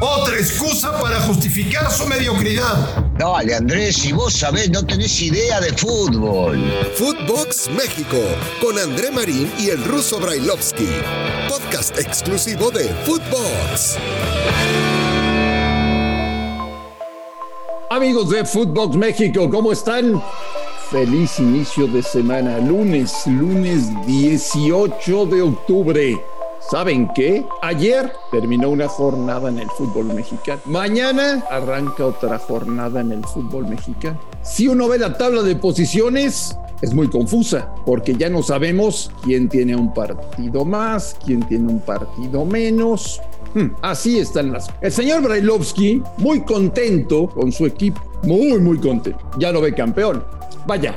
Otra excusa para justificar su mediocridad. Dale, Andrés, si vos sabés, no tenés idea de fútbol. Footbox México, con André Marín y el ruso Brailovsky. Podcast exclusivo de Footbox. Amigos de Footbox México, ¿cómo están? Feliz inicio de semana, lunes, lunes 18 de octubre. ¿Saben qué? Ayer terminó una jornada en el fútbol mexicano. Mañana arranca otra jornada en el fútbol mexicano. Si uno ve la tabla de posiciones, es muy confusa, porque ya no sabemos quién tiene un partido más, quién tiene un partido menos. Hmm, así están las. El señor Brailovsky, muy contento con su equipo, muy, muy contento. Ya lo ve campeón. Vaya,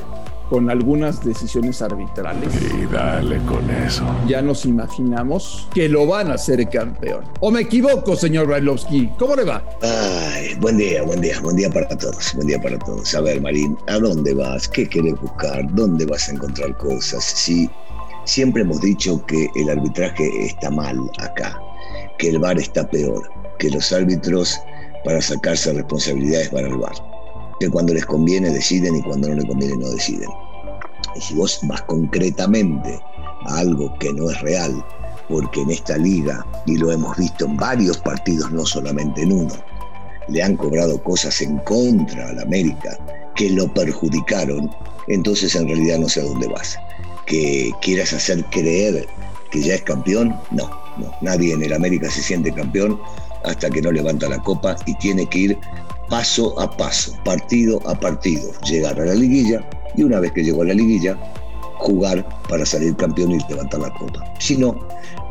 con algunas decisiones arbitrales. Y dale con eso. Ya nos imaginamos que lo van a hacer campeón. ¿O me equivoco, señor Brailovsky? ¿Cómo le va? Ay, buen día, buen día, buen día para todos, buen día para todos. A ver, Marín, ¿a dónde vas? ¿Qué querés buscar? ¿Dónde vas a encontrar cosas? Sí, siempre hemos dicho que el arbitraje está mal acá, que el VAR está peor, que los árbitros para sacarse responsabilidades van al VAR que cuando les conviene deciden y cuando no les conviene no deciden. Y si vos vas concretamente a algo que no es real, porque en esta liga, y lo hemos visto en varios partidos, no solamente en uno, le han cobrado cosas en contra al América que lo perjudicaron, entonces en realidad no sé a dónde vas. Que quieras hacer creer que ya es campeón, no, no. Nadie en el América se siente campeón hasta que no levanta la copa y tiene que ir paso a paso, partido a partido, llegar a la liguilla y una vez que llegó a la liguilla, jugar para salir campeón y levantar la copa. Si no,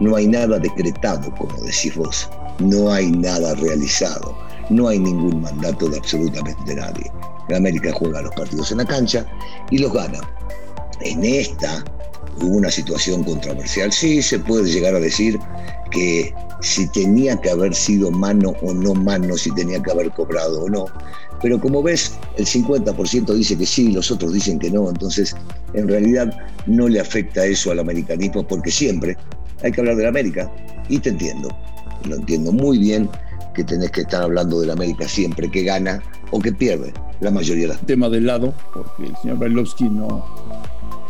no hay nada decretado, como decís vos, no hay nada realizado, no hay ningún mandato de absolutamente nadie. América juega los partidos en la cancha y los gana. En esta hubo una situación controversial, sí se puede llegar a decir que si tenía que haber sido mano o no mano, si tenía que haber cobrado o no. Pero como ves, el 50% dice que sí, los otros dicen que no, entonces en realidad no le afecta eso al americanismo porque siempre hay que hablar de la América. Y te entiendo, lo entiendo muy bien que tenés que estar hablando de la América siempre que gana o que pierde, la mayoría de las Tema del lado, porque el señor Bailovsky no,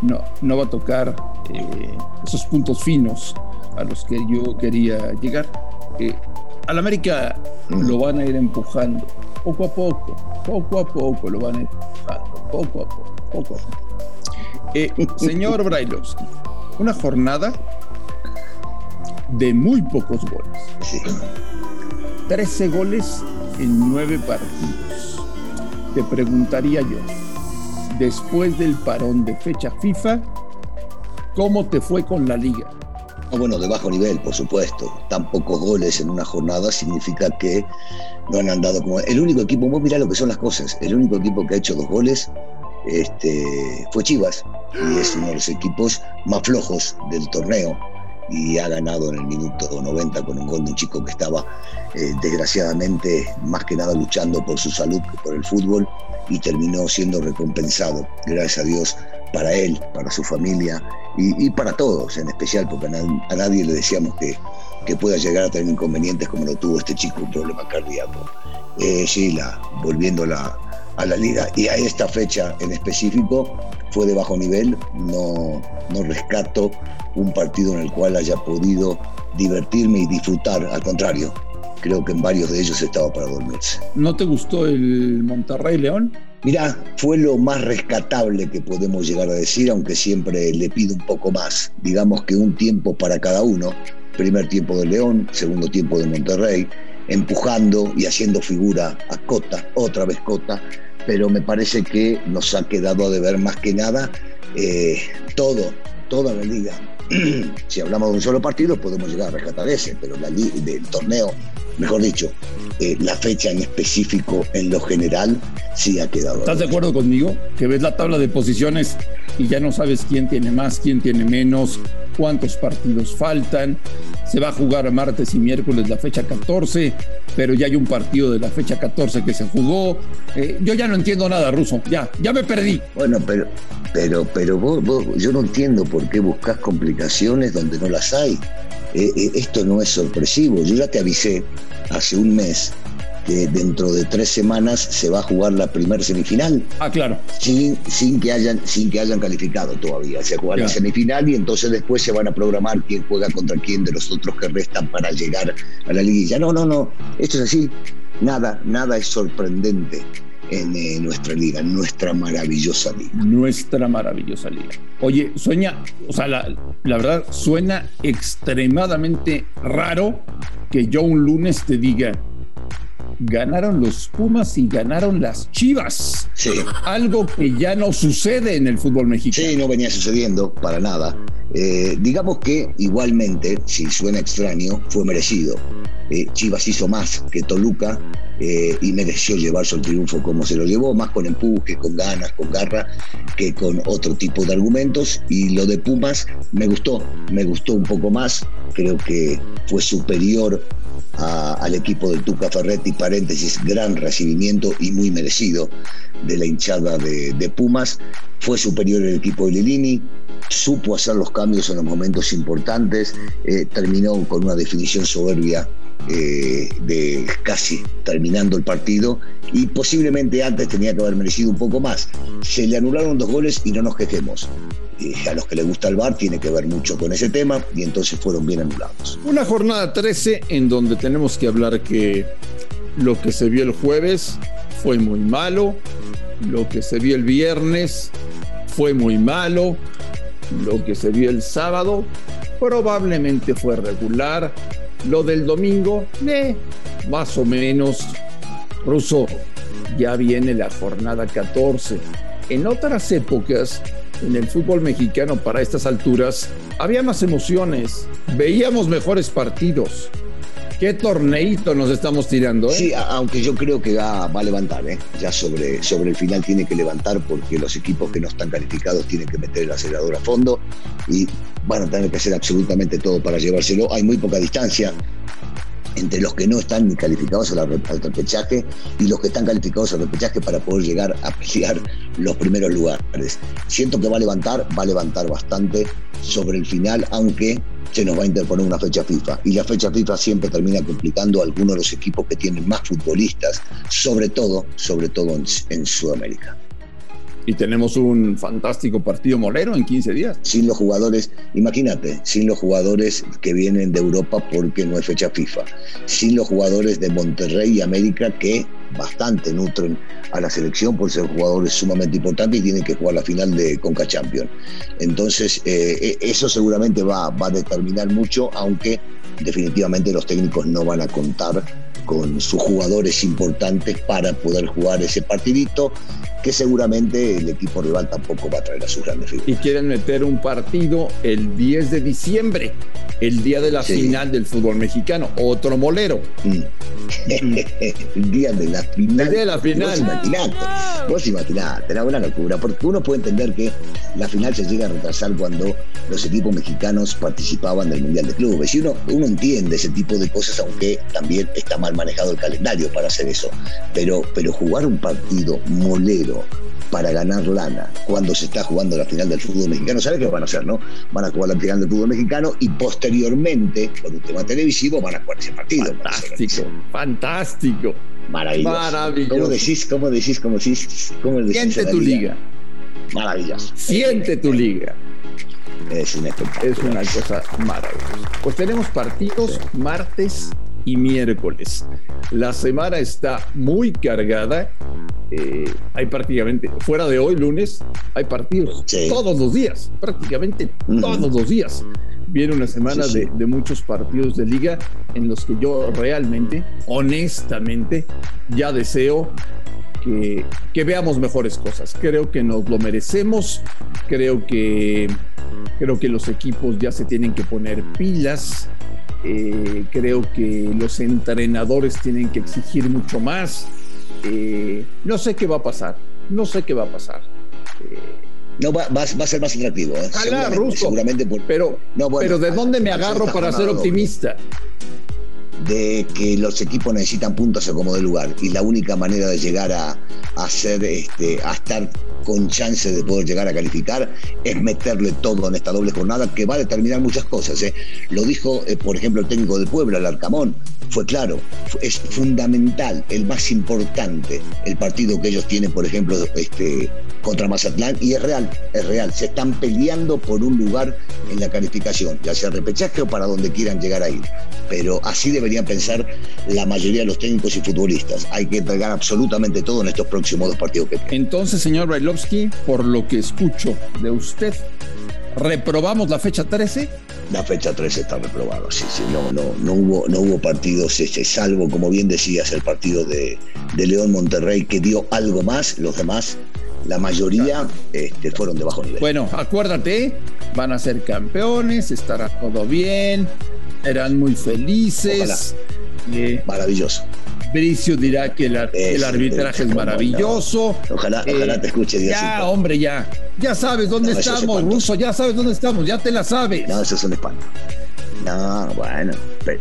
no, no va a tocar eh, esos puntos finos a los que yo quería llegar. Eh, al América lo van a ir empujando poco a poco, poco a poco lo van a ir empujando, poco a poco, poco a poco. Eh, señor Brailovsky, una jornada de muy pocos goles. Sí. 13 goles en 9 partidos. Te preguntaría yo, después del parón de fecha FIFA, ¿cómo te fue con la liga? No, bueno, de bajo nivel, por supuesto. Tan pocos goles en una jornada significa que no han andado como. El único equipo, vos mirá lo que son las cosas. El único equipo que ha hecho dos goles este, fue Chivas. Y es uno de los equipos más flojos del torneo. Y ha ganado en el minuto 90 con un gol de un chico que estaba, eh, desgraciadamente, más que nada luchando por su salud por el fútbol. Y terminó siendo recompensado, gracias a Dios, para él, para su familia y, para todos en especial, porque a nadie le decíamos que, que pueda llegar a tener inconvenientes como lo tuvo este chico, un problema cardíaco. Eh, Sheila, volviendo a la, a la liga y a esta fecha en específico, fue de bajo nivel, no, no rescato un partido en el cual haya podido divertirme y disfrutar, al contrario, creo que en varios de ellos estaba para dormirse. ¿No te gustó el Monterrey León? Mirá, fue lo más rescatable que podemos llegar a decir, aunque siempre le pido un poco más. Digamos que un tiempo para cada uno. Primer tiempo de León, segundo tiempo de Monterrey, empujando y haciendo figura a Cota, otra vez Cota, pero me parece que nos ha quedado a deber más que nada eh, todo, toda la liga. si hablamos de un solo partido podemos llegar a rescatar ese, pero la liga del torneo, mejor dicho, eh, la fecha en específico en lo general sí ha quedado. ¿Estás de acuerdo conmigo? Que ves la tabla de posiciones y ya no sabes quién tiene más, quién tiene menos, cuántos partidos faltan. Se va a jugar martes y miércoles la fecha 14, pero ya hay un partido de la fecha 14 que se jugó. Eh, yo ya no entiendo nada, Ruso. Ya, ya me perdí. Bueno, pero, pero, pero vos, vos- yo no entiendo por qué buscas complicaciones donde no las hay. eh, eh, esto no es sorpresivo. Yo ya te avisé hace un mes que dentro de tres semanas se va a jugar la primera semifinal. Ah, claro. Sin, sin, que hayan, sin que hayan calificado todavía. Se juega la semifinal y entonces después se van a programar quién juega contra quién de los otros que restan para llegar a la liguilla. No, no, no. Esto es así. Nada, nada es sorprendente en eh, nuestra liga, nuestra maravillosa liga. Nuestra maravillosa liga. Oye, sueña, o sea, la, la, verdad, suena extremadamente raro que yo un lunes te diga, ganaron los Pumas y ganaron las Chivas. Sí. Algo que ya no sucede en el fútbol mexicano. Sí, no venía sucediendo para nada. Eh, digamos que igualmente, si suena extraño, fue merecido. Eh, Chivas hizo más que Toluca eh, y mereció llevarse el triunfo como se lo llevó, más con empuje, con ganas, con garra, que con otro tipo de argumentos. Y lo de Pumas me gustó, me gustó un poco más. Creo que fue superior al equipo del Tuca Ferretti, paréntesis, gran recibimiento y muy merecido de la hinchada de, Pumas. Fue superior el equipo de Lilini, supo hacer los cambios en los momentos importantes, eh, terminó con una definición soberbia eh, de casi terminando el partido y posiblemente antes tenía que haber merecido un poco más. Se le anularon dos goles y no nos quejemos. Eh, a los que les gusta el bar tiene que ver mucho con ese tema y entonces fueron bien anulados. Una jornada 13 en donde tenemos que hablar que lo que se vio el jueves fue muy malo, lo que se vio el viernes fue muy malo, lo que se vio el sábado probablemente fue regular, lo del domingo, eh, más o menos. Ruso, ya viene la jornada 14. En otras épocas en el fútbol mexicano para estas alturas había más emociones, veíamos mejores partidos. ¿Qué torneito nos estamos tirando? Eh? Sí, aunque yo creo que va, a levantar, ¿eh? ya sobre, sobre el final tiene que levantar porque los equipos que no están calificados tienen que meter el acelerador a fondo y van a tener que hacer absolutamente todo para llevárselo. Hay muy poca distancia entre los que no están ni calificados al, repechaje y los que están calificados al repechaje para poder llegar a pelear los primeros lugares. Siento que va a levantar, va a levantar bastante sobre el final, aunque se nos va a interponer una fecha FIFA. Y la fecha FIFA siempre termina complicando algunos de los equipos que tienen más futbolistas, sobre todo, sobre todo en Sudamérica y tenemos un fantástico partido molero en 15 días. Sin los jugadores, imagínate, sin los jugadores que vienen de Europa porque no es fecha FIFA, sin los jugadores de Monterrey y América que bastante nutren a la selección por ser jugadores sumamente importantes y tienen que jugar la final de Conca Champions. Entonces, eh, e, eso seguramente va, va a determinar mucho, aunque definitivamente los técnicos no van a contar con sus jugadores importantes para poder jugar ese partidito que seguramente el equipo rival tampoco va a traer a sus grandes figuras. Y quieren meter un partido el 10 de diciembre, el día de la final del fútbol mexicano, otro molero. Mm. el día de la final. El día de la final. Vos imaginate, vos imaginate, era una locura, porque uno puede entender que la final se llega a retrasar cuando los equipos mexicanos participaban del Mundial de Clubes. Y uno, uno entiende ese tipo de cosas, aunque también está mal manejado el calendario para hacer eso. Pero, pero jugar un partido molero para ganar lana cuando se está jugando la final del fútbol mexicano. ¿Sabes qué van a hacer, no? Van a jugar la final del fútbol mexicano y posteriormente, con un tema televisivo, van a jugar ese partido. Fantástico, fantástico. Maravilloso. Maravilloso. ¿Cómo decís? ¿Cómo decís? ¿Cómo decís? ¿Cómo decís Siente tu liga. Maravilloso. Siente tu liga. Es un espectáculo. Es una cosa maravillosa. Pues tenemos partidos martes y miércoles. La semana está muy cargada. Eh, hay prácticamente, fuera de hoy, lunes, hay partidos todos los días, prácticamente todos los días. Viene una semana De, muchos partidos de liga en los que yo realmente, honestamente, ya deseo que, que, veamos mejores cosas. Creo que nos lo merecemos. Creo que, creo que los equipos ya se tienen que poner pilas. Eh, creo que los entrenadores tienen que exigir mucho más. Eh, no sé qué va a pasar, no sé qué va a pasar. Eh, no, va, va, a ser más atractivo. seguramente, pero, no, pero ¿de dónde me agarro para ser optimista? De que los equipos necesitan puntos a como de lugar y la única manera de llegar a, a ser, este, a estar con chance de poder llegar a calificar es meterle todo en esta doble jornada que va a determinar muchas cosas. ¿eh? Lo dijo, eh, por ejemplo, el técnico de Puebla, el Arcamón, fue claro, es fundamental, el más importante, el partido que ellos tienen, por ejemplo, este, contra Mazatlán, y es real, es real, se están peleando por un lugar en la calificación, ya sea repechaje o para donde quieran llegar a ir. Pero así deberían pensar la mayoría de los técnicos y futbolistas. Hay que entregar absolutamente todo en estos próximos dos partidos que Entonces, señor Brailovsky, por lo que escucho de usted, ¿reprobamos la fecha 13? La fecha 13 está reprobada, sí, sí, no, no, no hubo, no hubo partidos, este, salvo, como bien decías, el partido de, de León Monterrey que dio algo más, los demás la mayoría este, fueron de bajo nivel. Bueno, acuérdate, van a ser campeones, estará todo bien, serán muy felices. Eh, Maravilloso. Bricio dirá que el, arbitraje es maravilloso. Ojalá, ojalá eh, te escuche Dios. Ya, hombre, ya. Ya sabes dónde estamos, Ruso, ya sabes dónde estamos, ya te la sabes. No, eso es un espanto. No, bueno, pero,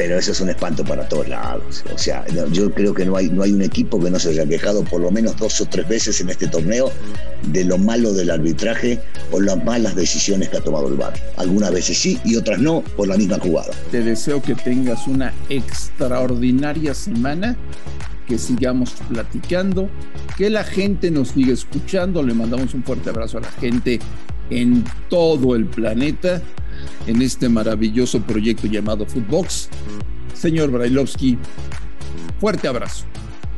pero eso es un espanto para todos lados. O sea, yo creo que no hay, no hay un equipo que no se haya quejado por lo menos dos o tres veces en este torneo de lo malo del arbitraje o las malas decisiones que ha tomado el VAR. Algunas veces sí y otras no por la misma jugada. Te deseo que tengas una extraordinaria semana que sigamos platicando, que la gente nos siga escuchando. Le mandamos un fuerte abrazo a la gente en todo el planeta en este maravilloso proyecto llamado Footbox. Señor Brailovsky, fuerte abrazo.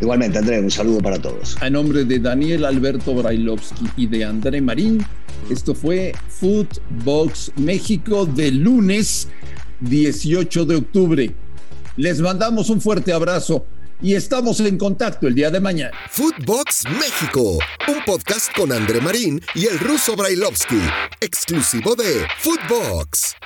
Igualmente, André, un saludo para todos. A nombre de Daniel Alberto Brailovsky y de André Marín, esto fue Footbox México de lunes 18 de octubre. Les mandamos un fuerte abrazo y estamos en contacto el día de mañana. Footbox México, un podcast con André Marín y el ruso Brailovsky, exclusivo de Footbox.